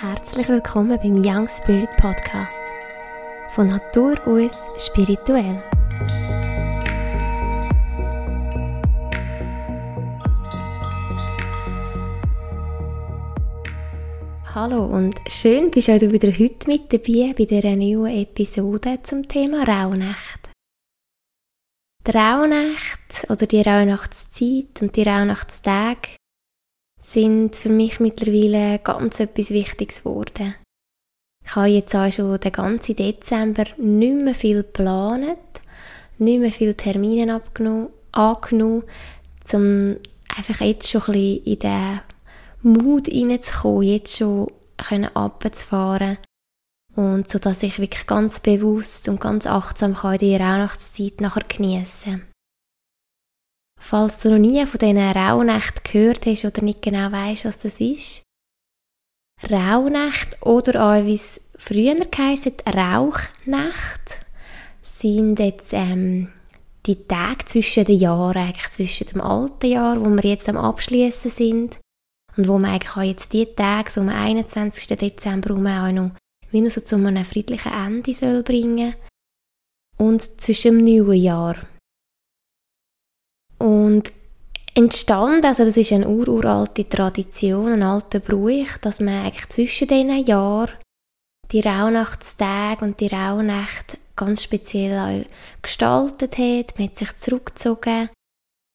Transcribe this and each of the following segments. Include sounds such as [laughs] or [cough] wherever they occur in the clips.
Herzlich willkommen beim Young Spirit Podcast. Von Natur aus spirituell. Hallo und schön bist du wieder heute mit dabei bei dieser neuen Episode zum Thema Rauhnacht. Die Rauhnacht oder die Rauhnachtszeit und die Rauhnachtstage sind für mich mittlerweile ganz etwas Wichtiges geworden. Ich habe jetzt auch schon den ganzen Dezember nicht mehr viel geplant, nicht mehr viele Termine angenommen, um einfach jetzt schon ein bisschen in den Mut reinzukommen, jetzt schon runterzufahren und so dass ich wirklich ganz bewusst und ganz achtsam kann die Weihnachtszeit nachher geniessen kann. Falls du noch nie von diesen Rauhnächten gehört hast oder nicht genau weißt, was das ist, Rauhnächte oder auch wie es früher geheißen, Rauchnacht, sind jetzt ähm, die Tage zwischen den Jahren, eigentlich zwischen dem alten Jahr, wo wir jetzt am Abschließen sind, und wo man eigentlich auch jetzt die Tage, so am 21. Dezember, auch noch wie noch so zu einem friedlichen Ende soll bringen und zwischen dem neuen Jahr. Und entstanden, also das ist eine ururalte Tradition, ein alter Brauch, dass man eigentlich zwischen diesen Jahren die Rauhnachtstage und die Rauhnacht ganz speziell gestaltet hat. Man hat sich zurückgezogen.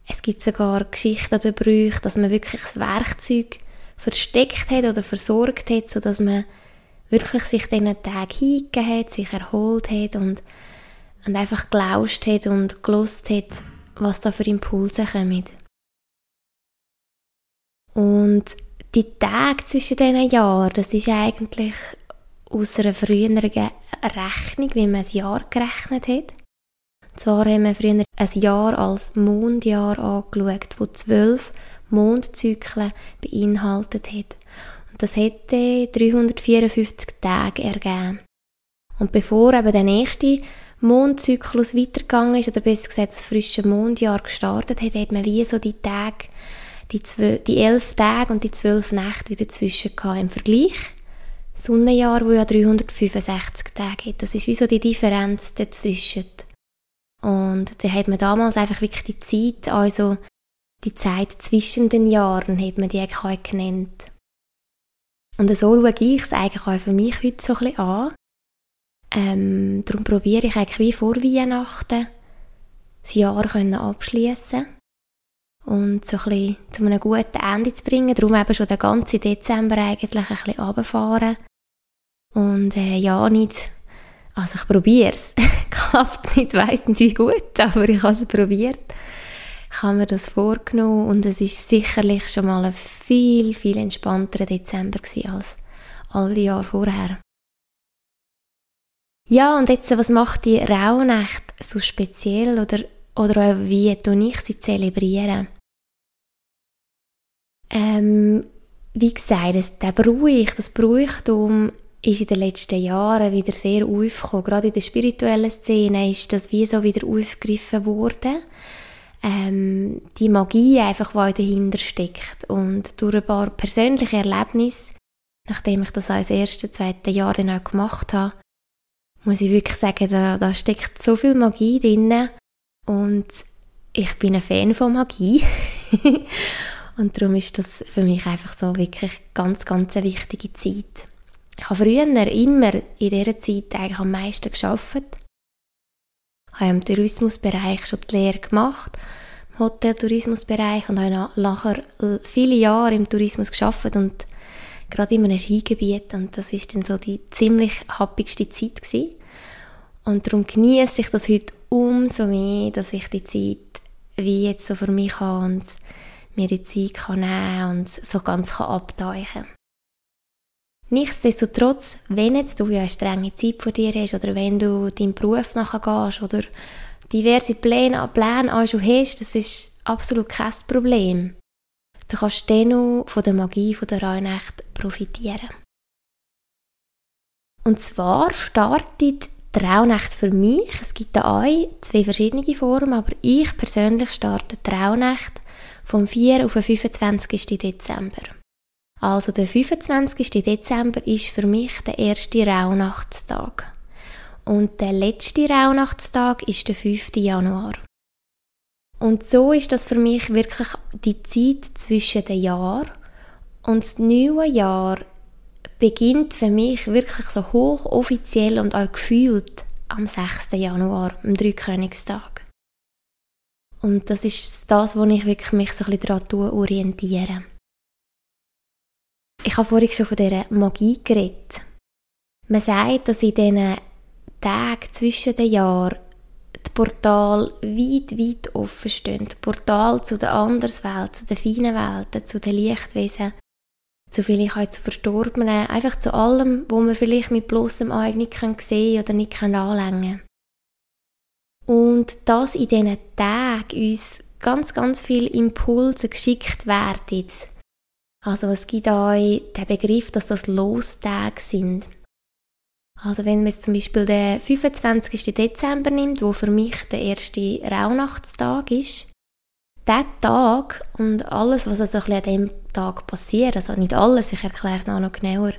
Es gibt sogar Geschichten oder Brüche, dass man wirklich das Werkzeug versteckt hat oder versorgt hat, sodass man wirklich sich diesen Tag hingegeben hat, sich erholt hat und, und einfach gelauscht hat und gelost hat, was da für Impulse kommen. Und die Tage zwischen diesen Jahren, das ist eigentlich aus einer früheren Rechnung, wie man ein Jahr gerechnet hat. Und zwar haben wir früher ein Jahr als Mondjahr angeschaut, wo zwölf Mondzyklen beinhaltet hat. Und das hätte 354 Tage ergeben. Und bevor eben der nächste Mondzyklus weitergegangen ist, oder besser gesagt das frische Mondjahr gestartet hat, hat man wie so die Tage, die, zwölf, die elf Tage und die zwölf Nächte wieder dazwischen gehabt. Im Vergleich Sonnenjahr, wo ja 365 Tage hat. Das ist wie so die Differenz dazwischen. Und da hat man damals einfach wirklich die Zeit, also die Zeit zwischen den Jahren, hat man die eigentlich auch genannt. Und so schaue ich es eigentlich auch für mich heute so ein bisschen an. Ähm, darum probiere ich eigentlich wie vor Weihnachten das Jahr abschließen und so ein bisschen zu einem guten Ende zu bringen. Darum eben schon den ganzen Dezember eigentlich ein bisschen runterfahren. Und äh, ja, nicht, also ich probiere es. [laughs] Klappt nicht, weiss nicht wie gut, aber ich habe es probiert. Ich habe mir das vorgenommen und es ist sicherlich schon mal ein viel, viel entspannterer Dezember als all die Jahre vorher. Ja, und jetzt, was macht die Rauhnacht so speziell oder, oder wie tue ich sie zelebrieren? Ähm, wie gesagt, das, der Brauch, das Brauchtum ist in den letzten Jahren wieder sehr aufgekommen. Gerade in der spirituellen Szene ist das wie so wieder aufgegriffen worden. Ähm, die Magie einfach, die dahinter steckt. Und durch ein paar persönliche Erlebnisse, nachdem ich das als erste, zweite Jahr dann auch gemacht habe, muss ich wirklich sagen, da, da steckt so viel Magie drin und ich bin ein Fan von Magie [laughs] und darum ist das für mich einfach so wirklich ganz, ganz eine wichtige Zeit. Ich habe früher immer in dieser Zeit eigentlich am meisten geschafft. Ich habe im Tourismusbereich schon die Lehre gemacht, im Hoteltourismusbereich und habe nachher viele Jahre im Tourismus geschafft und gerade in einem Skigebiet und das ist dann so die ziemlich happigste Zeit gewesen. Und darum genieße ich das heute umso mehr, dass ich die Zeit wie jetzt so für mich habe und mir die Zeit kann nehmen und so ganz kann abtauchen Nichtsdestotrotz, wenn jetzt du ja eine strenge Zeit vor dir hast oder wenn du deinem Beruf nachher gehst oder diverse Pläne, Pläne auch schon hast, das ist absolut kein Problem. Du kannst dennoch von der Magie von der Rauhnacht profitieren. Und zwar startet die Rauhnacht für mich, es gibt da auch zwei verschiedene Formen, aber ich persönlich starte die Rauhnacht vom 4 auf den 25. Dezember. Also der 25. Dezember ist für mich der erste Rauhnachtstag. Und der letzte Rauhnachtstag ist der 5. Januar. Und so ist das für mich wirklich die Zeit zwischen den Jahren. Und das neue Jahr beginnt für mich wirklich so hochoffiziell und auch gefühlt am 6. Januar, am Dreikönigstag. Und das ist das, wo ich wirklich mich so ein bisschen daran orientiere. Ich habe vorhin schon von dieser Magie geredet. Man sagt, dass in diesen Tagen zwischen den Jahren die Portal weit, weit offen stehen. Portal zu der Anderswelt, zu den feinen Welten, zu den Lichtwesen, zu vielleicht zu Verstorbenen, einfach zu allem, wo man vielleicht mit bloßem Auge nicht sehen oder nicht anlängen kann. Und dass in diesen Tagen uns ganz, ganz viele Impulse geschickt werden. Also es gibt auch den Begriff, dass das Lostage sind. Also wenn man jetzt zum Beispiel den 25. Dezember nimmt, wo für mich der erste Rauhnachtstag ist, der Tag und alles, was also an diesem Tag passiert, also nicht alles, ich erkläre es noch genauer,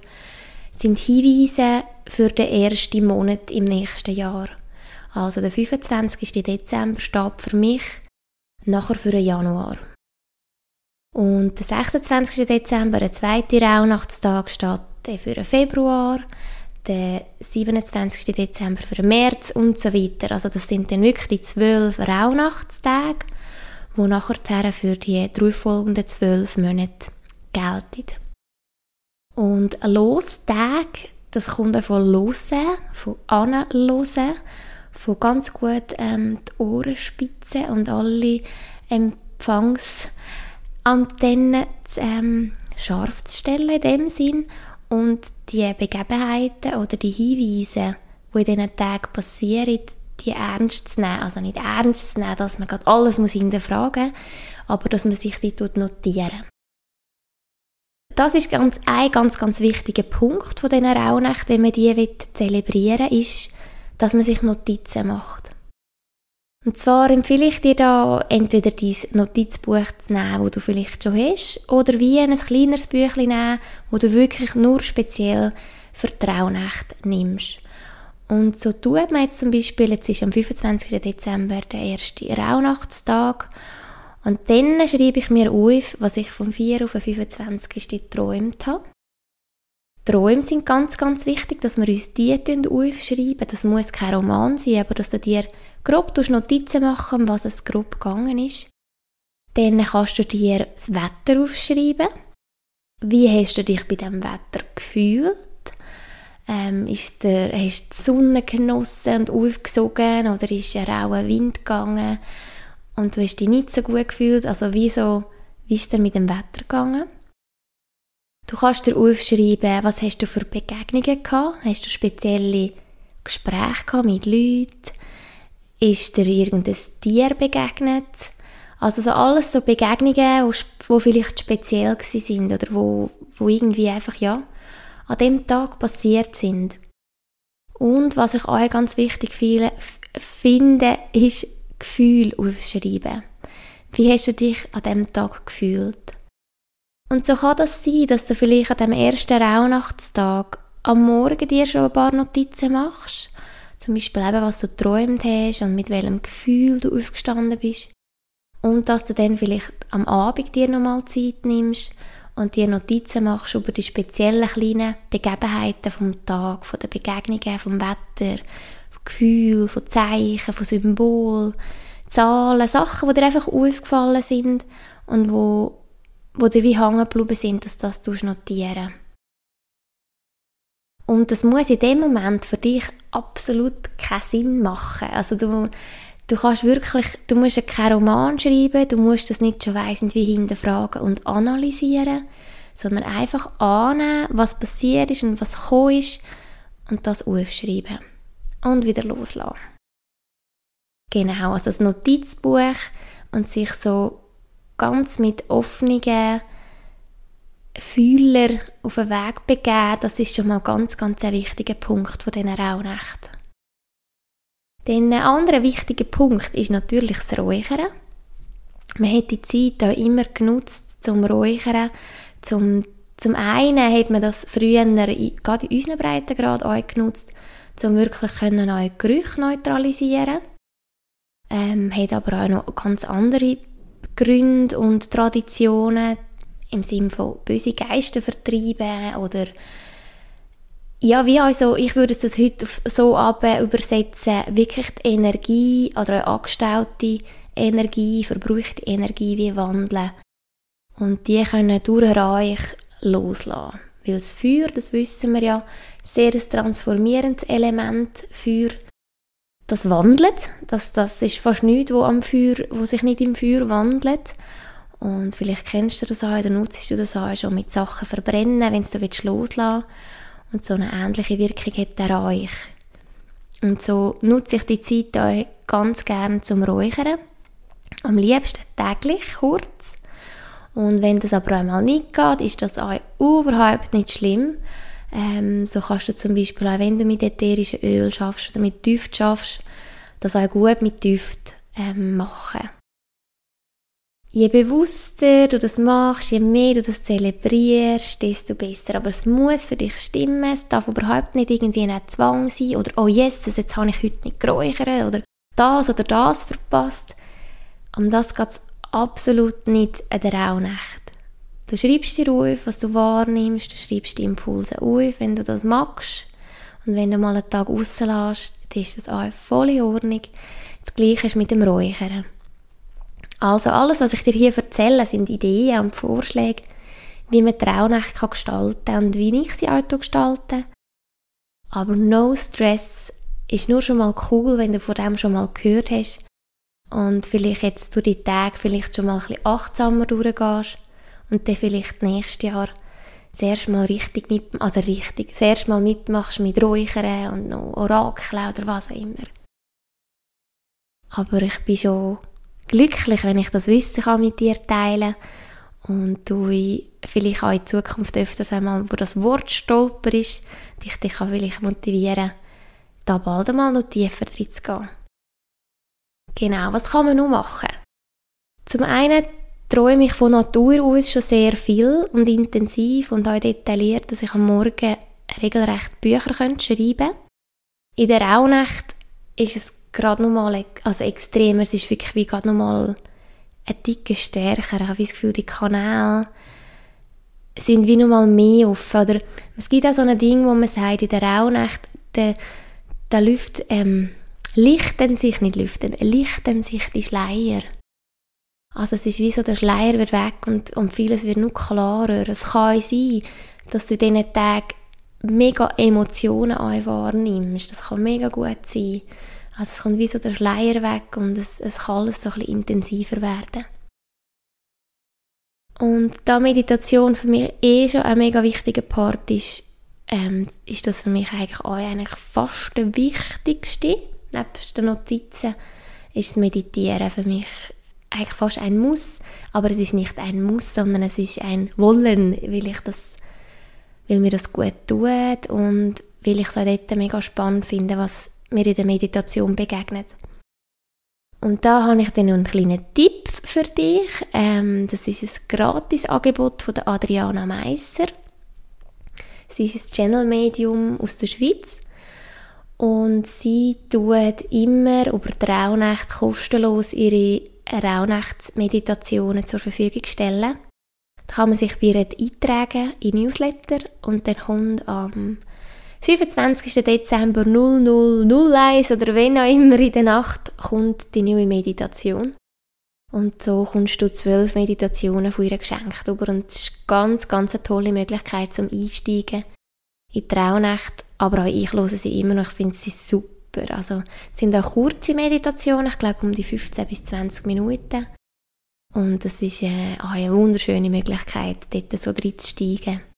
sind Hinweise für den ersten Monat im nächsten Jahr. Also der 25. Dezember steht für mich nachher für den Januar. Und der 26. Dezember, der zweite Rauhnachtstag, steht für den Februar, der 27. Dezember für den März und so weiter. Also das sind dann wirklich die zwölf Rauhnachtstage wo nachher für die drei folgenden zwölf Monate gelten. Und ein Lostag, das kommt von Losen, von Anlosen, von ganz gut ähm, die Ohrenspitzen und alle Empfangsantennen ähm, scharf zu stellen in dem Sinn und die Begebenheiten oder die Hinweise, die in diesen Tagen passieren, die ernst zu nehmen. Also nicht ernst zu nehmen, dass man gerade alles muss hinterfragen muss, aber dass man sich die notieren das ist ganz, ein ganz, ganz wichtiger Punkt von diesen Rauhnächten, wenn man die zelebrieren will, ist, dass man sich Notizen macht. Und zwar empfehle ich dir da entweder dein Notizbuch zu nehmen, das du vielleicht schon hast, oder wie ein kleineres Büchlein nehmen, wo du wirklich nur speziell für die Rauhnächte nimmst. Und so tut man jetzt zum Beispiel, jetzt ist am 25. Dezember der erste Rauhnachtstag und dann schreibe ich mir auf, was ich vom 4 auf den 25. geträumt habe. Träume sind ganz, ganz wichtig, dass wir uns die aufschreiben. Das muss kein Roman sein, aber dass du dir grob Notizen machen, was es grob gegangen ist. Dann kannst du dir das Wetter aufschreiben. Wie hast du dich bei dem Wetter gefühlt? Ähm, ist der, hast du die Sonne genossen und aufgesogen oder ist ein rauer Wind gegangen und du hast dich nicht so gut gefühlt? Also wie, wie ist es mit dem Wetter gegangen? Du kannst dir aufschreiben, was hast du für Begegnungen gehabt? Hast du spezielle Gespräche gehabt mit Leuten? Ist dir irgendein Tier begegnet? Also so alles so Begegnungen, die vielleicht speziell sind oder wo, wo irgendwie einfach, ja, an dem Tag passiert sind. Und was ich auch ganz wichtig finde, ist Gefühl aufschreiben. Wie hast du dich an dem Tag gefühlt? Und so kann das sein, dass du vielleicht an dem ersten Rauhnachtstag am Morgen dir schon ein paar Notizen machst. Zum Beispiel eben, was du geträumt hast und mit welchem Gefühl du aufgestanden bist. Und dass du dann vielleicht am Abend dir nochmal Zeit nimmst und dir Notizen machst über die speziellen kleinen Begebenheiten vom Tag, von den Begegnungen, vom Wetter, vom Gefühl, von Zeichen, von Symbolen, Zahlen, Sachen, die dir einfach aufgefallen sind und wo, wo dir wie hängen geblieben sind, dass das du notieren und das muss in dem Moment für dich absolut keinen Sinn machen. Also du, du kannst wirklich, du musst keinen Roman schreiben, du musst das nicht schon weiss wie hinterfragen und analysieren, sondern einfach annehmen, was passiert ist und was gekommen ist und das aufschreiben und wieder loslassen. Genau, also das Notizbuch und sich so ganz mit offenen Fühler auf den Weg begeben, das ist schon mal ganz, ganz ein wichtiger Punkt von diesen Rauhnächten. Dann ein anderer wichtiger Punkt ist natürlich das Räuchern. Man hat die Zeit auch immer genutzt zum Räuchern, zum Zum einen hat man das früher gerade in unseren Breitengrad auch genutzt, um wirklich können neue Gerüche neutralisieren ähm, hat aber auch noch ganz andere Gründe und Traditionen im Sinne von böse Geister vertreiben oder ja, wie also, ich würde es heute so ab übersetzen, wirklich die Energie oder eine angestaute Energie, verbrauchte Energie wie wandeln. Und die können durch Reich loslassen. Weil das Feuer, das wissen wir ja, sehr ein transformierendes Element. Feuer, das wandelt. Das, das ist fast nichts, wo, am Feuer, wo sich nicht im Feuer wandelt. Und vielleicht kennst du das auch, oder nutzt du das auch schon mit Sachen verbrennen, wenn du loslassen willst. Und so eine ähnliche Wirkung hat der euch. Und so nutze ich die Zeit auch ganz gerne zum Räuchern. Am liebsten täglich, kurz. Und wenn das aber einmal nicht geht, ist das auch überhaupt nicht schlimm. Ähm, so kannst du zum Beispiel auch, wenn du mit ätherischen Öl schaffst oder mit Düft schaffst, das auch gut mit Düft ähm, machen je bewusster du das machst, je mehr du das zelebrierst, desto besser. Aber es muss für dich stimmen. Es darf überhaupt nicht irgendwie ein Zwang sein oder «Oh yes, jetzt habe ich heute nicht geräuchert» oder «das oder das verpasst». Um das geht es absolut nicht an der Rauhnacht. Du schreibst dir auf, was du wahrnimmst, du schreibst die Impulse auf, wenn du das magst. Und wenn du mal einen Tag rauslässt, dann ist das auch voll in Ordnung. Das Gleiche ist mit dem Räuchern. Also alles, was ich dir hier erzähle, sind Ideen und Vorschläge, wie man Traunächte kann gestalten und wie ich sie auch gestalten. Aber no stress ist nur schon mal cool, wenn du von dem schon mal gehört hast und vielleicht jetzt durch die Tage vielleicht schon mal ein bisschen achtsamer durchgehst und dann vielleicht nächstes Jahr das erste Mal richtig mit, also richtig, das erste Mal mitmachst mit Räuchern und noch Orakel oder was auch immer. Aber ich bin schon glücklich, wenn ich das Wissen kann mit dir teilen und du vielleicht auch in Zukunft öfters einmal über das Wort stolper ist, dich, dich kann vielleicht motivieren, da bald einmal noch tiefer drin zu gehen. Genau, was kann man noch machen? Zum einen träume ich von Natur aus schon sehr viel und intensiv und auch detailliert, dass ich am Morgen regelrecht Bücher schreiben könnte. In der Rauhnacht ist es gerade nochmal, also extremer, es ist wirklich wie gerade nochmal ein Ticken stärker. Ich habe das Gefühl, die Kanäle sind wie nochmal mehr offen. Oder es gibt auch so ein Ding, wo man sagt, in der Rauhnacht, der, der Luft, ähm, lichten sich, nicht lüften, lichten sich die Schleier. Also es ist wie so, der Schleier wird weg und, und vieles wird noch klarer. Es kann sein, dass du diesen Tagen mega Emotionen wahrnimmst. Das kann mega gut sein. Also es kommt wie so der Schleier weg und es, es kann alles so ein bisschen intensiver werden. Und da Meditation für mich eh schon ein mega wichtiger Part ist, ähm, ist das für mich eigentlich auch eigentlich fast der wichtigste. Neben den Notizen ist das Meditieren für mich eigentlich fast ein Muss, aber es ist nicht ein Muss, sondern es ist ein Wollen, weil ich das, weil mir das gut tut und weil ich es auch dort mega spannend finde, was mir in der Meditation begegnet. Und da habe ich dann noch einen kleinen Tipp für dich. Ähm, das ist ein Gratis-Angebot von der Adriana Meisser. Sie ist ein Channel-Medium aus der Schweiz und sie tut immer über die Rauhnacht kostenlos ihre Rauhnachtsmeditationen zur Verfügung stellen. Da kann man sich bei ihr eintragen in Newsletter und dann kommt am 25. Dezember 0001 oder wenn auch immer in der Nacht kommt die neue Meditation. Und so kommst du zwölf Meditationen von ihr geschenkt über und es ist ganz, ganz eine tolle Möglichkeit zum Einsteigen in die Traunächte. Aber auch ich höre sie immer noch, ich finde sie super. Also es sind auch kurze Meditationen, ich glaube um die 15 bis 20 Minuten. Und es ist äh, eine wunderschöne Möglichkeit, dort so reinzusteigen.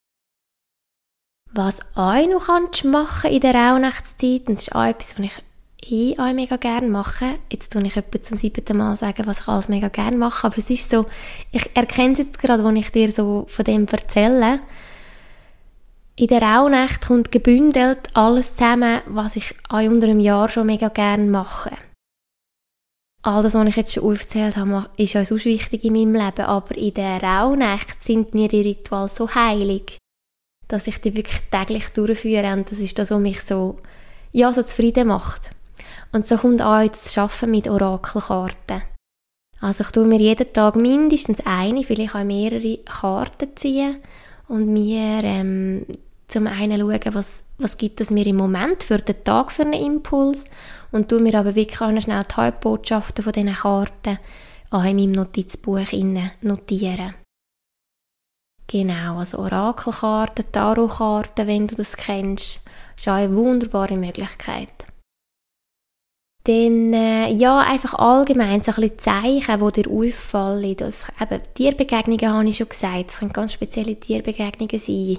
Was auch noch kannst machen in der Rauhnachtszeit, und das ist auch etwas, was ich eh auch mega gerne mache. Jetzt tue ich etwa zum siebten Mal sagen, was ich alles mega gerne mache, aber es ist so, ich erkenne es jetzt gerade, als ich dir so von dem erzähle. In der Rauhnacht kommt gebündelt alles zusammen, was ich auch unter einem Jahr schon mega gerne mache. all das, was ich jetzt schon aufgezählt habe, ist auch sonst wichtig in meinem Leben, aber in der Rauhnacht sind mir die Rituale so heilig, dass ich die wirklich täglich durchführe und das ist das, was mich so, ja, so zufrieden macht. Und so kommt auch das Arbeiten mit Orakelkarten. Also ich tue mir jeden Tag mindestens eine, vielleicht auch mehrere Karten ziehen und mir ähm, zum einen schauen, was, was gibt es mir im Moment für den Tag für einen Impuls und tue mir aber wirklich auch schnell die Hauptbotschaften von diesen Karten auch in meinem Notizbuch notieren. Genau, also Orakelkarten, Tarotkarten, wenn du das kennst, ist auch eine wunderbare Möglichkeit. Dann, äh, ja, einfach allgemein so ein bisschen Zeichen, die dir auffallen. Das, eben, Tierbegegnungen habe ich schon gesagt, es können ganz spezielle Tierbegegnungen sein.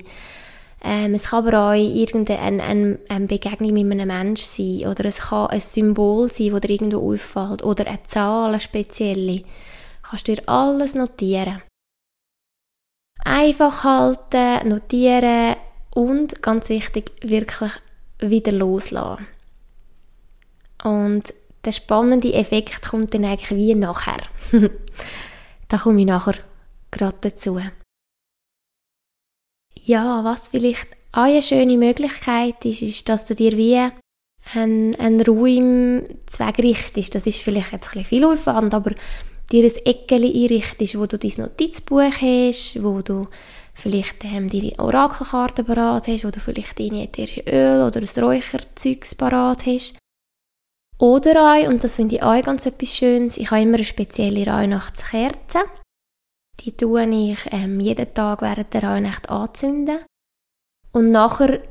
Ähm, es kann aber auch irgendeine eine, eine Begegnung mit einem Menschen sein oder es kann ein Symbol sein, das dir irgendwo auffällt oder eine Zahl, eine spezielle. Du kannst dir alles notieren. Einfach halten, notieren und, ganz wichtig, wirklich wieder loslassen. Und der spannende Effekt kommt dann eigentlich wie nachher. [laughs] da komme ich nachher gerade dazu. Ja, was vielleicht auch eine schöne Möglichkeit ist, ist, dass du dir wie einen, einen Raum zweckrichtest. Das ist vielleicht jetzt ein bisschen viel Aufwand, aber dir ein Eckchen einrichtest, wo du dein Notizbuch hast, wo du vielleicht ähm, deine Orakelkarte parat hast, wo du vielleicht dein ätherische Öl oder ein Räucherzeugs parat hast. Oder auch, und das finde ich auch ganz etwas Schönes, ich habe immer eine spezielle Weihnachtskerze. Die tue ich ähm, jeden Tag während der Weihnacht anzünden. Und nachher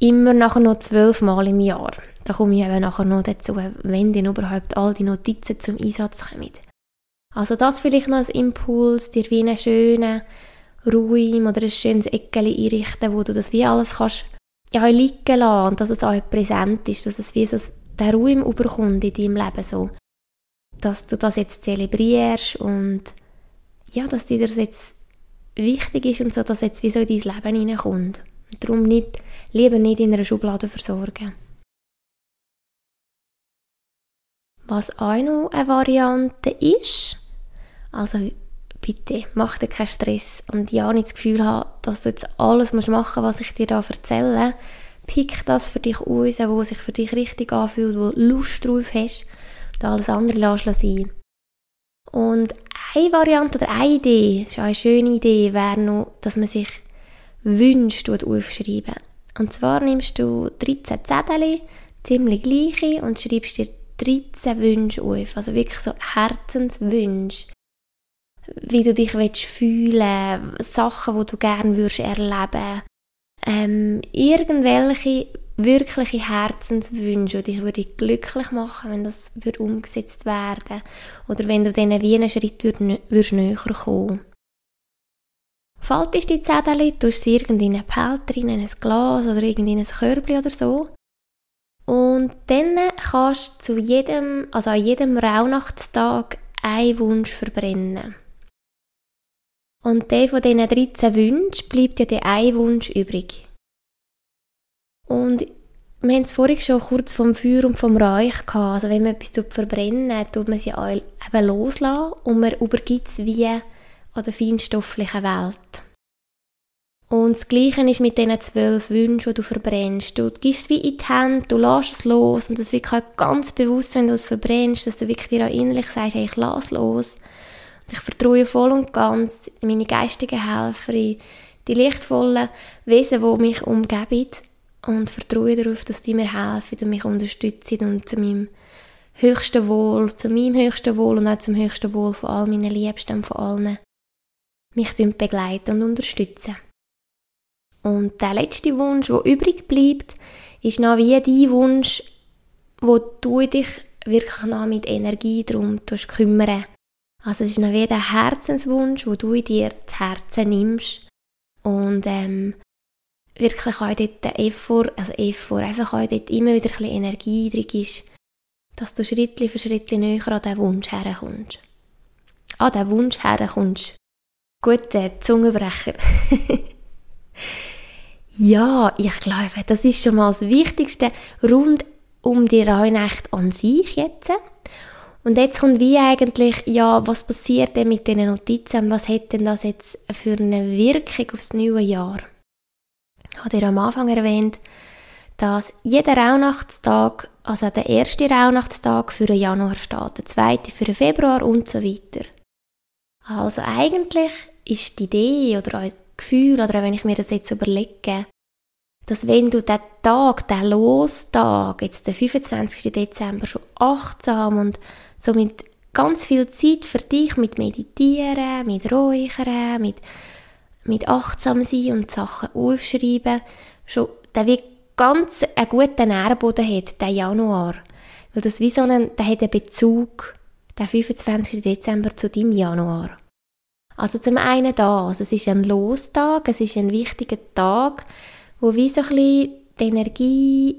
immer nachher noch zwölfmal im Jahr. Da komme ich eben nachher noch dazu, wenn denn überhaupt all die Notizen zum Einsatz kommen. Also das vielleicht noch als Impuls, dir wie einen schönen Raum oder ein schönes Eckchen einrichten, wo du das wie alles kannst ja, liegen lassen und dass es auch präsent ist, dass es wie so der Raum überkommt in deinem Leben so. Dass du das jetzt zelebrierst und ja, dass dir das jetzt wichtig ist und so, dass jetzt wie so in dein Leben hineinkommt. Und darum nicht, lieber nicht in einer Schublade versorgen. Was auch noch eine Variante ist, also bitte, mach dir keinen Stress und ja nicht das Gefühl haben, dass du jetzt alles machen musst, was ich dir da erzähle, pick das für dich aus, wo sich für dich richtig anfühlt, wo du Lust drauf hast und alles andere lass sein. Und eine Variante oder eine Idee, ist eine schöne Idee, wäre noch, dass man sich Wünsche aufschreiben. Und zwar nimmst du 13 Zettel, ziemlich gleiche, und schreibst dir 13 Wünsche auf. Also wirklich so Herzenswünsche. Wie du dich willst fühlen Sachen, die du gerne würdest erleben ähm, irgendwelche wirkliche Herzenswünsche, die dich würde glücklich machen, wenn das würde umgesetzt werden oder wenn du diesen wie einen Schritt würdest näher kommen. Faltest die Zettel, tust sie in einen Behälter in ein Glas oder in ein Körbchen oder so. Und dann kannst du zu jedem, also an jedem Rauhnachtstag einen Wunsch verbrennen. Und der von diesen 13 Wünschen bleibt ja der ein Wunsch übrig. Und wir haben es vorhin schon kurz vom Feuer und vom Reich gehabt. Also wenn man etwas verbrennen tut man sie auch eben loslassen und man übergibt es wie an der feinstofflichen Welt. Und das Gleiche ist mit diesen zwölf Wünschen, die du verbrennst. Du gibst es wie in die Hände, du lässt es los und das wird halt ganz bewusst, wenn du es verbrennst, dass du wirklich dir auch innerlich sagst, hey, ich lasse los. Ich vertraue voll und ganz in meine geistigen Helfer, in die lichtvollen Wesen, die mich umgeben und vertraue darauf, dass die mir helfen und mich unterstützen und zu meinem höchsten Wohl, zu meinem höchsten Wohl und auch zum höchsten Wohl von all meinen Liebsten und von allen mich begleiten und unterstützen. Und der letzte Wunsch, der übrig bleibt, ist noch wie dein Wunsch, wo du dich wirklich noch mit Energie darum kümmern Also es ist noch wie der Herzenswunsch, wo du in dir das Herzen nimmst und ähm, wirklich auch dort der Effort, also Effort, einfach auch dort immer wieder ein bisschen Energie drin ist, dass du Schritt für Schritt näher an diesen Wunsch herkommst. An diesen Wunsch herkommst. Guter Zungenbrecher. [laughs] ja, ich glaube, das ist schon mal das Wichtigste rund um die Rauhnacht an sich jetzt. Und jetzt kommt wie eigentlich, ja, was passiert denn mit diesen Notizen und was hat denn das jetzt für eine Wirkung aufs neue Jahr? Ich habe dir am Anfang erwähnt, dass jeder Rauhnachtstag, also der erste Rauhnachtstag für den Januar steht, der zweite für den Februar und so weiter. Also eigentlich ist die Idee oder ein Gefühl, oder wenn ich mir das jetzt überlege, dass wenn du den Tag, den Lostag, jetzt den 25. Dezember, schon achtsam und so mit ganz viel Zeit für dich mit Meditieren, mit Räuchern, mit, mit achtsam sein und Sachen aufschreiben, schon der wie ganz einen guten Nährboden hat, der Januar. Weil das wie so einen, der hat einen Bezug, der 25. Dezember zu deinem Januar. Also zum einen das, es ist ein Lostag, es ist ein wichtiger Tag, wo wie so ein bisschen die Energie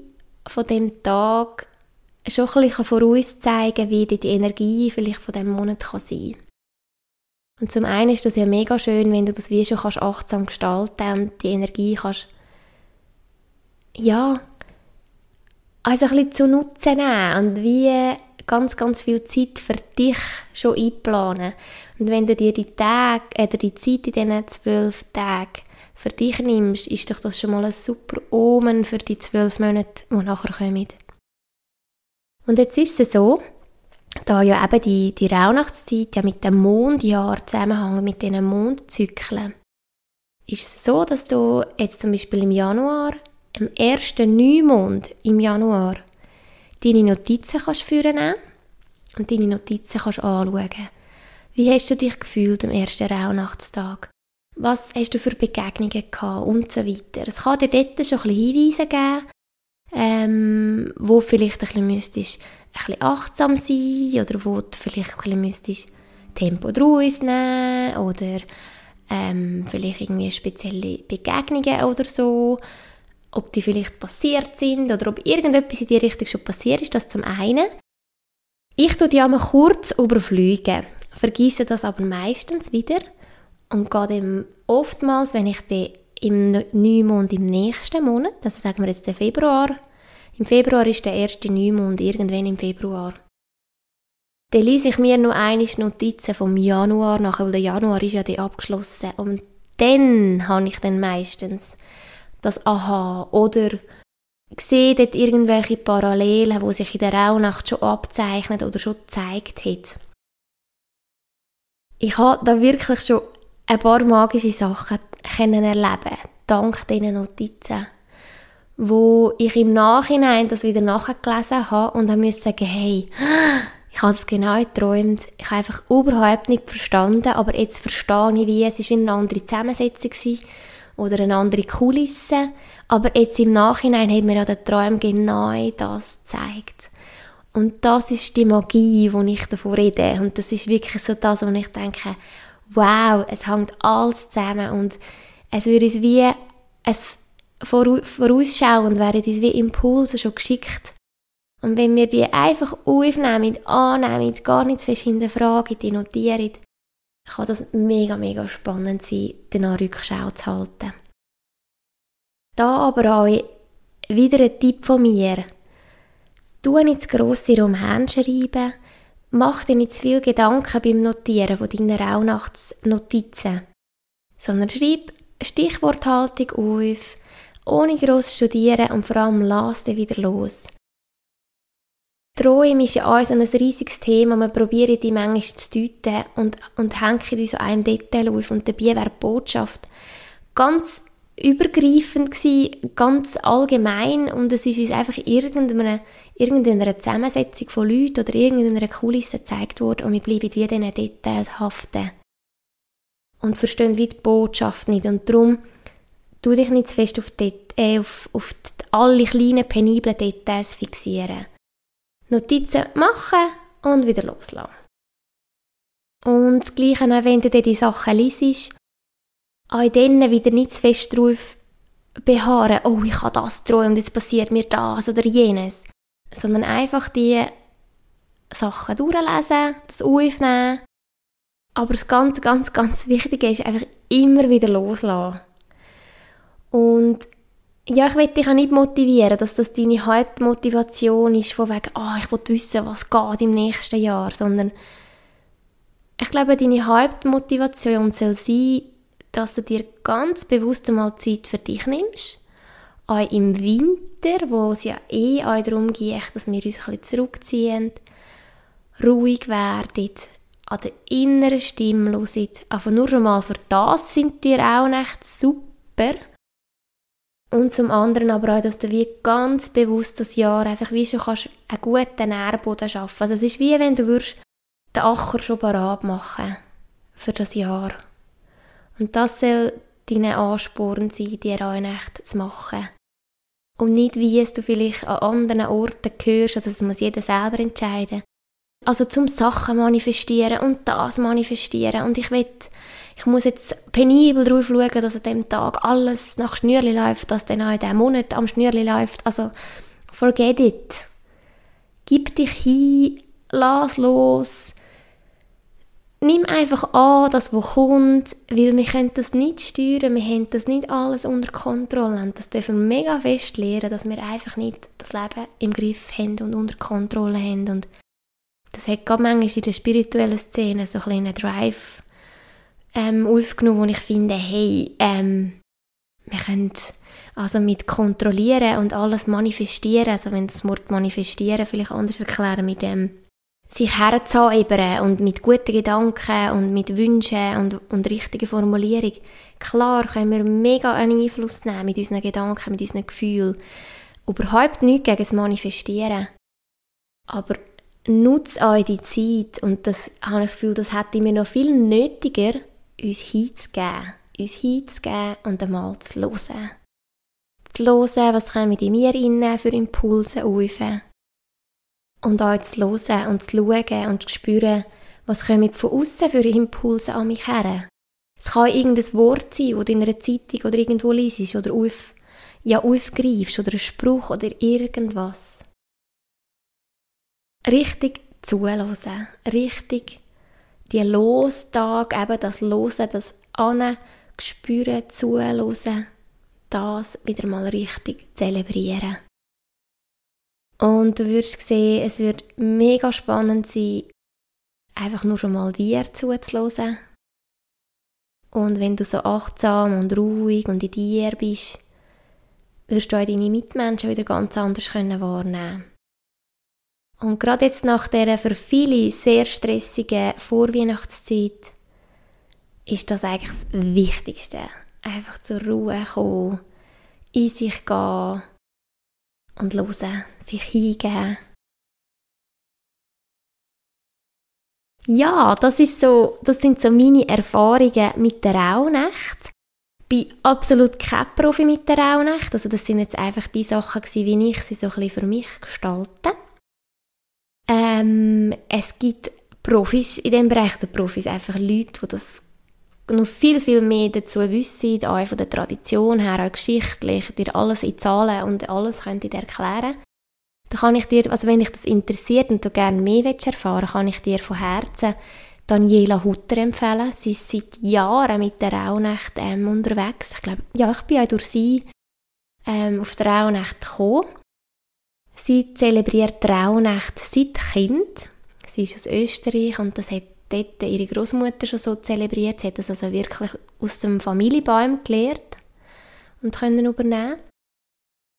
von dem Tag schon ein bisschen vorauszeigen wie die Energie vielleicht von dem Monat kann sein Und zum einen ist das ja mega schön, wenn du das wie schon kannst achtsam gestalten und die Energie kannst ja also ein bisschen zu nutzen nehmen und wie ganz, ganz viel Zeit für dich schon einplanen. Und wenn du dir die Tage, oder die Zeit in diesen zwölf Tagen für dich nimmst, ist doch das schon mal ein super Omen für die zwölf Monate, die nachher kommen. Und jetzt ist es so, da ja eben die, die Rauhnachtszeit ja mit dem Mondjahr zusammenhängt, mit diesen Mondzyklen, ist es so, dass du jetzt zum Beispiel im Januar, im ersten Neumond im Januar, deine Notizen kannst führen und deine Notizen kannst anschauen. Wie hast du dich gefühlt am ersten Rauhnachtstag? Was hast du für Begegnungen gehabt und so weiter. Es kann dir dort schon ein bisschen Hinweise geben, ähm, wo vielleicht ein bisschen ein bisschen achtsam sein oder wo du vielleicht ein bisschen Tempo draus nehmen oder ähm, vielleicht irgendwie spezielle Begegnungen oder so, ob die vielleicht passiert sind oder ob irgendetwas in die Richtung schon passiert ist, das zum einen. Ich tue die einmal kurz überfliegen, vergesse das aber meistens wieder und gehe dann oftmals, wenn ich die im Neumond im nächsten Monat, also sagen wir jetzt den Februar, im Februar ist der erste Neumond, irgendwann im Februar. Dann lese ich mir noch eine Notizen vom Januar nach, weil der Januar ist ja dann abgeschlossen. Und dann habe ich dann meistens das Aha oder sehe dort irgendwelche Parallelen, wo sich in der Rauhnacht schon abzeichnet oder schon gezeigt hat. Ich habe da wirklich schon ein paar magische Sachen können erleben, dank diesen Notizen, wo ich im Nachhinein das wieder nachgelesen habe und dann musste sagen, hey, ich habe es genau geträumt, ich habe einfach überhaupt nicht verstanden, aber jetzt verstehe ich, wie es ist wie eine andere Zusammensetzung war oder eine andere Kulisse, aber jetzt im Nachhinein hat mir ja der Traum genau das gezeigt. Und das ist die Magie, wo ich davon rede. Und das ist wirklich so das, wo ich denke, wow, es hängt alles zusammen und es würde uns wie ein vorausschauend werden uns wie Impulse schon geschickt. Und wenn wir die einfach aufnehmen, annehmen, gar nicht zu fest hinterfragen, die notieren, kann das mega, mega spannend sein, danach Rückschau zu halten. Da aber auch wieder ein Tipp von mir. Tu nicht zu grosse Roman schreiben, Mach dir nicht zu viel Gedanken beim Notieren von deinen Rauhnachtsnotizen, sondern schreib Stichworthaltung auf, ohne gross studieren und vor allem lass dich wieder los. Träume ist ja so ein riesiges Thema. Wir probieren die manchmal zu deuten und, und hängen in so einem Detail auf. Und dabei wäre die Botschaft ganz übergreifend gewesen, ganz allgemein und es ist uns einfach irgendeine, irgendeiner Zusammensetzung von Leuten oder irgendeiner Kulisse gezeigt worden und wir bleiben wie diesen Details haften und verstehen wie die Botschaft nicht und darum tu dich nicht zu fest auf, die, äh, auf, auf die, alle kleinen peniblen Details fixieren. Notizen machen und wieder loslassen. Und das Gleiche auch, wenn du dir die Sachen liest, auch in denen wieder nicht zu fest drauf beharren, oh, ich habe das träumt, jetzt passiert mir das oder jenes. Sondern einfach die Sachen durchlesen, das aufnehmen. Aber das ganz, ganz, ganz Wichtige ist einfach immer wieder loslassen. Und ja, ich will dich auch nicht motivieren, dass das deine Hauptmotivation ist, von wegen, ah, oh, ich will wissen, was geht im nächsten Jahr, sondern ich glaube, deine Hauptmotivation soll sein, dass du dir ganz bewusst einmal Zeit für dich nimmst, auch im Winter, wo es ja eh auch darum geht, dass wir uns ein bisschen zurückziehen, ruhig werden, an der inneren Stimme hören. Einfach nur schon mal für das sind dir auch nicht super. Und zum anderen aber auch, dass du wie ganz bewusst das Jahr einfach wie schon kannst einen guten Nährboden schaffen. Also es ist wie wenn du würdest den Acher schon parat machen für das Jahr. Und das soll dein Ansporn sein, dir auch echt zu machen. Und nicht, wie es du vielleicht an anderen Orten hörst, also das muss jeder selber entscheiden. Also zum Sachen manifestieren und das manifestieren. Und ich will, ich muss jetzt penibel darauf schauen, dass an dem Tag alles nach Schnürli läuft, dass dann auch in diesem Monat am Schnürli läuft. Also, forget it. Gib dich hin, lass los. Nimm einfach an, das, was kommt, weil wir können das nicht steuern, wir haben das nicht alles unter Kontrolle. Und das dürfen wir mega fest lernen, dass wir einfach nicht das Leben im Griff haben und unter Kontrolle haben. Und das hat gerade manchmal in der spirituellen Szene so ein einen Drive ähm, aufgenommen, wo ich finde, hey, ähm, wir können also mit kontrollieren und alles manifestieren, also wenn das Wort manifestieren vielleicht anders erklären, mit dem sich herzaubern und mit guten Gedanken und mit Wünschen und, und richtigen Formulierung. Klar können wir mega einen Einfluss nehmen mit unseren Gedanken, mit unseren Gefühlen. Überhaupt nichts gegen das Manifestieren. Aber nutze euch die Zeit und das habe ich das Gefühl, das hätte mir noch viel nötiger, uns hinzugeben. Uns hinzugeben und einmal zu hören. Zu hören, was kommen in mir rein für Impulse auf. Und auch zu hören und zu schauen und zu spüren, was kommen von außen für Impulse an mich her. Es kann irgendein Wort sein, das du in einer Zeitung oder irgendwo liest oder auf, ja, aufgreifst oder ein Spruch oder irgendwas richtig zuhören, richtig die Lostag, eben das Losen, das Ane, Spüren, Zuhören, das wieder mal richtig zelebrieren. Und du wirst sehen, es wird mega spannend sein, einfach nur schon mal dir zuzuhören. Und wenn du so achtsam und ruhig und in dir bist, wirst du auch deine Mitmenschen wieder ganz anders wahrnehmen können und gerade jetzt nach der für viele sehr stressigen Vorweihnachtszeit ist das eigentlich das Wichtigste. Einfach zur Ruhe kommen, in sich gehen und hören, sich hingeben. Ja, das, ist so, das sind so meine Erfahrungen mit der Rauhnacht. Ich bin absolut kein Profi mit der Rauhnacht. Also das sind jetzt einfach die Sachen wie ich sie so ein bisschen für mich gestalte. Ähm, es gibt Profis in dem Bereich, der Profis einfach Leute, die das noch viel, viel mehr dazu wissen, auch von der Tradition her, auch geschichtlich, dir alles in Zahlen und alles könnte dir erklären. Da kann ich dir, also wenn dich das interessiert und du gerne mehr willst erfahren kann ich dir von Herzen Daniela Hutter empfehlen. Sie ist seit Jahren mit der Rauhnacht ähm, unterwegs. Ich glaube, ja, ich bin auch durch sie ähm, auf der Rauhnacht gekommen. Sie zelebriert Rauhnacht seit Kind. Sie ist aus Österreich und das hat dort ihre Großmutter schon so zelebriert. Sie hat das also wirklich aus dem Familienbaum gelernt und können übernehmen.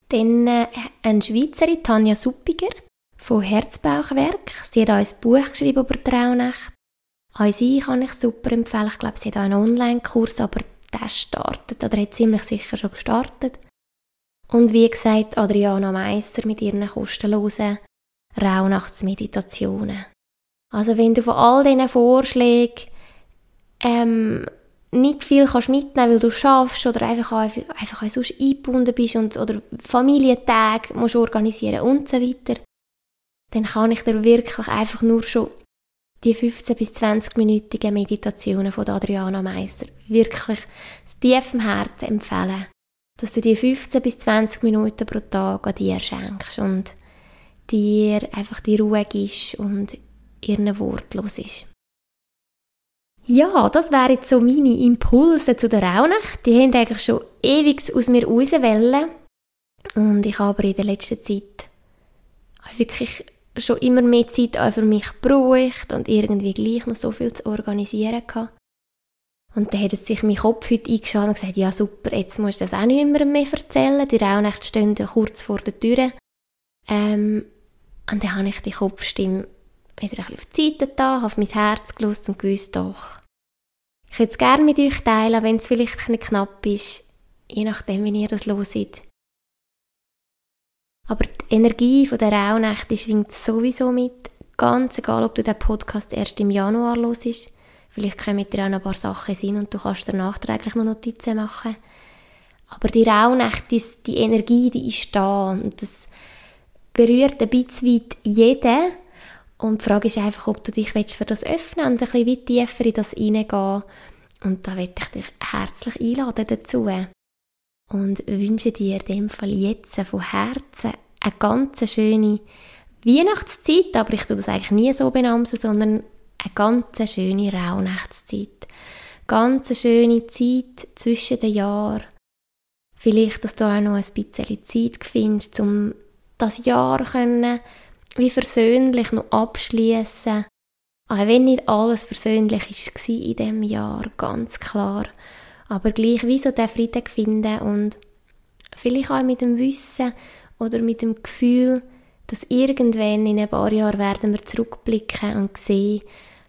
Dann äh, eine Schweizerin, Tanja Suppiger von Herzbauchwerk. Sie hat auch ein Buch geschrieben über die Rauhnacht. Auch sie kann ich super empfehlen. Ich glaube, sie hat auch einen Online-Kurs, aber der startet, oder hat ziemlich sicher schon gestartet. Und wie gesagt, Adriana Meisser mit ihren kostenlosen Rauhnachtsmeditationen. Also wenn du von all diesen Vorschlägen ähm, nicht viel kannst mitnehmen, weil du schaffst oder einfach, einfach sonst eingebunden bist und, oder Familientage musst organisieren und so weiter, dann kann ich dir wirklich einfach nur schon die 15 bis 20 minütigen Meditationen von Adriana Meister wirklich aus tiefem Herzen empfehlen. Dass du dir 15 bis 20 Minuten pro Tag an dir schenkst und dir einfach die Ruhe gibst und ihren Wort los ist. Ja, das wären jetzt so meine Impulse zu der Rauhnacht. Die haben eigentlich schon ewig aus mir rauswählen. Und ich habe aber in der letzten Zeit wirklich schon immer mehr Zeit auch für mich gebraucht und irgendwie gleich noch so viel zu organisieren gehabt. Und dann hat es sich mein Kopf heute eingeschaltet und gesagt, ja super, jetzt musst du das auch nicht immer mehr erzählen, die Rauhnächte stehen kurz vor der Tür. Ähm, und dann habe ich die Kopfstimme wieder ein bisschen auf die Seite da, auf mein Herz gelust und gewusst, doch, ich würde es gerne mit euch teilen, wenn es vielleicht ein knapp ist, je nachdem, wie ihr das loset. Aber die Energie von der Rauhnächte schwingt sowieso mit, ganz egal, ob du den Podcast erst im Januar hörst. Vielleicht kommen dir auch noch ein paar Sachen sein und du kannst dir nachträglich noch Notizen machen. Aber die Rauhnächte, die Energie, die ist da und das berührt ein bisschen weit jeden. Und die Frage ist einfach, ob du dich für das öffnen und ein bisschen tiefer in das hineingehen. Und da möchte ich dich herzlich einladen dazu. Und wünsche dir in dem Fall jetzt von Herzen eine ganz schöne Weihnachtszeit, aber ich tue das eigentlich nie so benamsen, sondern eine ganz schöne Rauhnachtszeit. Ganz schöne Zeit zwischen den Jahren. Vielleicht, dass du auch noch ein bisschen Zeit findest, um das Jahr können, wie versöhnlich noch abschließen. Auch wenn nicht alles versöhnlich war in diesem Jahr, ganz klar. Aber gleich wie so den Frieden finden und vielleicht auch mit dem Wissen oder mit dem Gefühl, dass irgendwann in ein paar Jahren werden wir zurückblicken und sehen,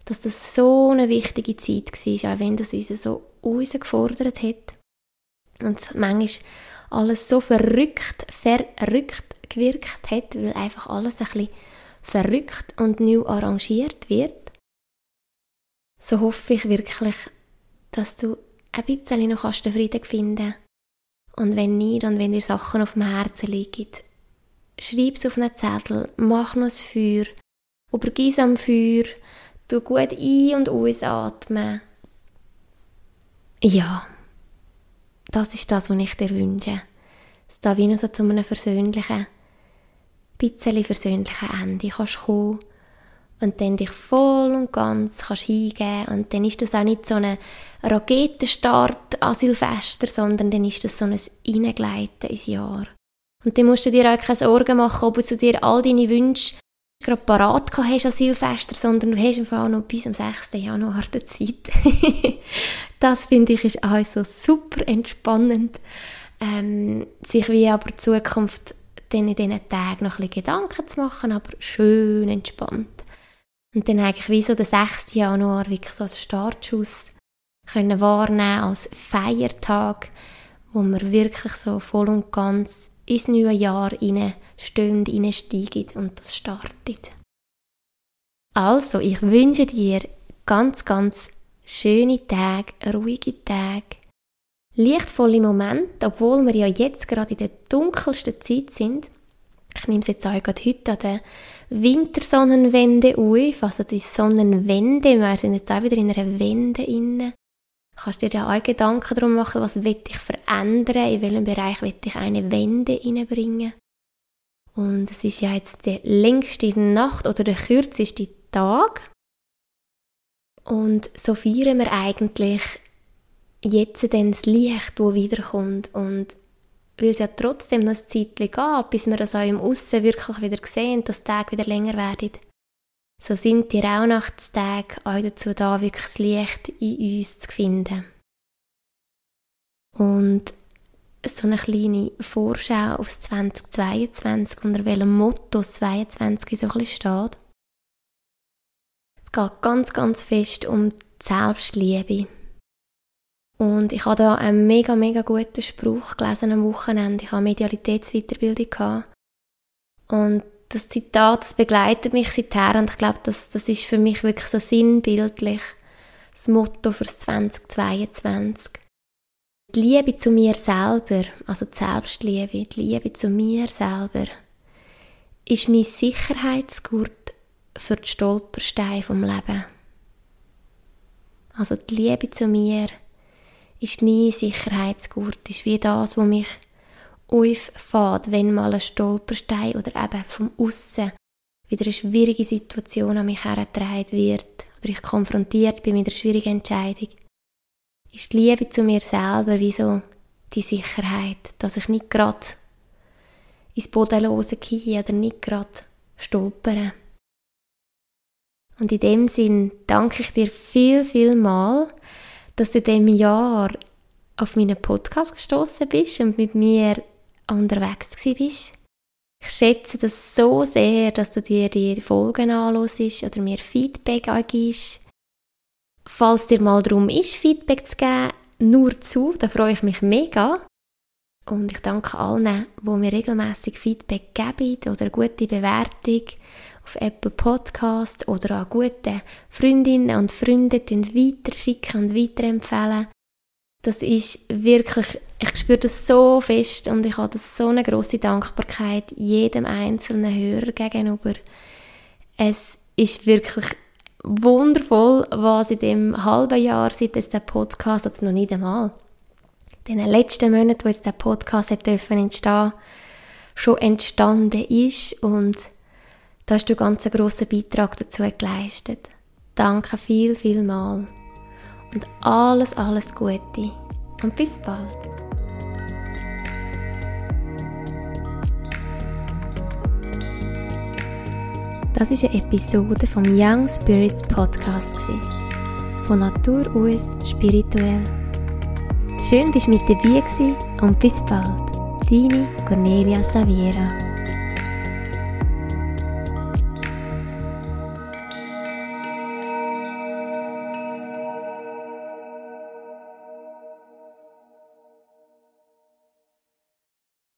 dass das so eine wichtige Zeit war, auch wenn das uns so gefordert hat. Und manchmal alles so verrückt, verrückt gewirkt hat, weil einfach alles ein bisschen verrückt und neu arrangiert wird. So hoffe ich wirklich, dass du ein bisschen noch den Frieden finden Und wenn nicht, und wenn dir Sachen auf dem Herzen liegen, schreib es auf einen Zettel, mach noch ein Feuer, übergieß am Feuer, du gut ein- und ausatmen. Ja, das ist das, was ich dir wünsche. Dass du wie noch so zu einem versöhnlichen, bisschen versöhnlichen Ende kannst kommen und dann dich voll und ganz kannst hingeben und dann ist das auch nicht so ein Raketenstart an Silvester, sondern dann ist das so ein Reingleiten ins Jahr. Und dann musst du dir auch keine Sorgen machen, ob du dir all deine Wünsche gerade parat hast an Silvester, sondern du hast im Fall noch bis am 6. Januar die Zeit. [laughs] das finde ich ist auch so super entspannend, ähm, sich wie aber die Zukunft dann in diesen Tagen noch ein bisschen Gedanken zu machen, aber schön entspannt. Und dann eigentlich wie so der 6. Januar wirklich so als Startschuss können wahrnehmen als Feiertag, wo wir wirklich so voll und ganz ins neue Jahr stehen, hineinsteigen und das startet. Also, ich wünsche dir ganz, ganz schöne Tage, ruhige Tage, lichtvolle Momente, obwohl wir ja jetzt gerade in der dunkelsten Zeit sind. Ich nehme es jetzt auch gerade heute an der Wintersonnenwende auf, also die Sonnenwende, wir sind jetzt auch wieder in einer Wende inne. Kannst dir ja auch Gedanken darum machen, was will ich verändern, in welchem Bereich will ich eine Wende hineinbringen. Und es ist ja jetzt die längste Nacht oder der kürzeste Tag. Und so feiern wir eigentlich jetzt dann das Licht, das wiederkommt. Und weil es ja trotzdem noch ein Zeitchen geht, bis wir das auch im Aussen wirklich wieder sehen, dass die Tage wieder länger werden. So sind die Rauhnachtstage auch dazu da, wirklich das Licht in uns zu finden. Und so eine kleine Vorschau aufs 2022, unter welchem Motto das 22 so ein bisschen steht. Es geht ganz, ganz fest um die Selbstliebe. Und ich habe da einen mega, mega guten Spruch gelesen am Wochenende. Ich habe Medialitätsweiterbildung gehabt. Und das Zitat, das begleitet mich seither und ich glaube, das, das ist für mich wirklich so sinnbildlich das Motto fürs 2022. Die Liebe zu mir selber, also die Selbstliebe, die Liebe zu mir selber, ist mein Sicherheitsgurt für die Stolpersteine vom Leben. Also die Liebe zu mir ist mein Sicherheitsgurt, ist wie das, was mich auffährt, wenn mal ein Stolperstein oder eben vom Aussen wieder eine schwierige Situation an mich hergetragen wird oder ich konfrontiert bin mit einer schwierigen Entscheidung, ist die Liebe zu mir selber wie so die Sicherheit, dass ich nicht gerade ins Bodenlose gehen oder nicht gerade stolpern. Und in dem Sinn danke ich dir viel, viel mal, dass du in diesem Jahr auf meinen Podcast gestoßen bist und mit mir unterwegs bist. Ich schätze das so sehr, dass du dir die Folgen anhörst oder mir Feedback gibst. Falls dir mal darum ist, Feedback zu geben, nur zu, da freue ich mich mega. Und ich danke allen, die mir regelmäßig Feedback geben oder eine gute Bewertung auf Apple Podcasts oder an gute Freundinnen und Freunde weiterschicken und weiterempfehlen. Das ist wirklich, ich spüre das so fest und ich habe so eine große Dankbarkeit jedem einzelnen Hörer gegenüber. Es ist wirklich wundervoll, was in dem halben Jahr, seit es der Podcast, also noch nicht einmal, in den letzten Monaten, wo jetzt der Podcast hat dürfen entstehen, schon entstanden ist und da hast du ganz einen grossen Beitrag dazu geleistet. Danke viel, viel mal und alles, alles Gute und bis bald. Das ist eine Episode vom Young Spirits Podcast. Von Natur aus spirituell. Schön, dass du mit dabei und bis bald. Deine Cornelia Saviera.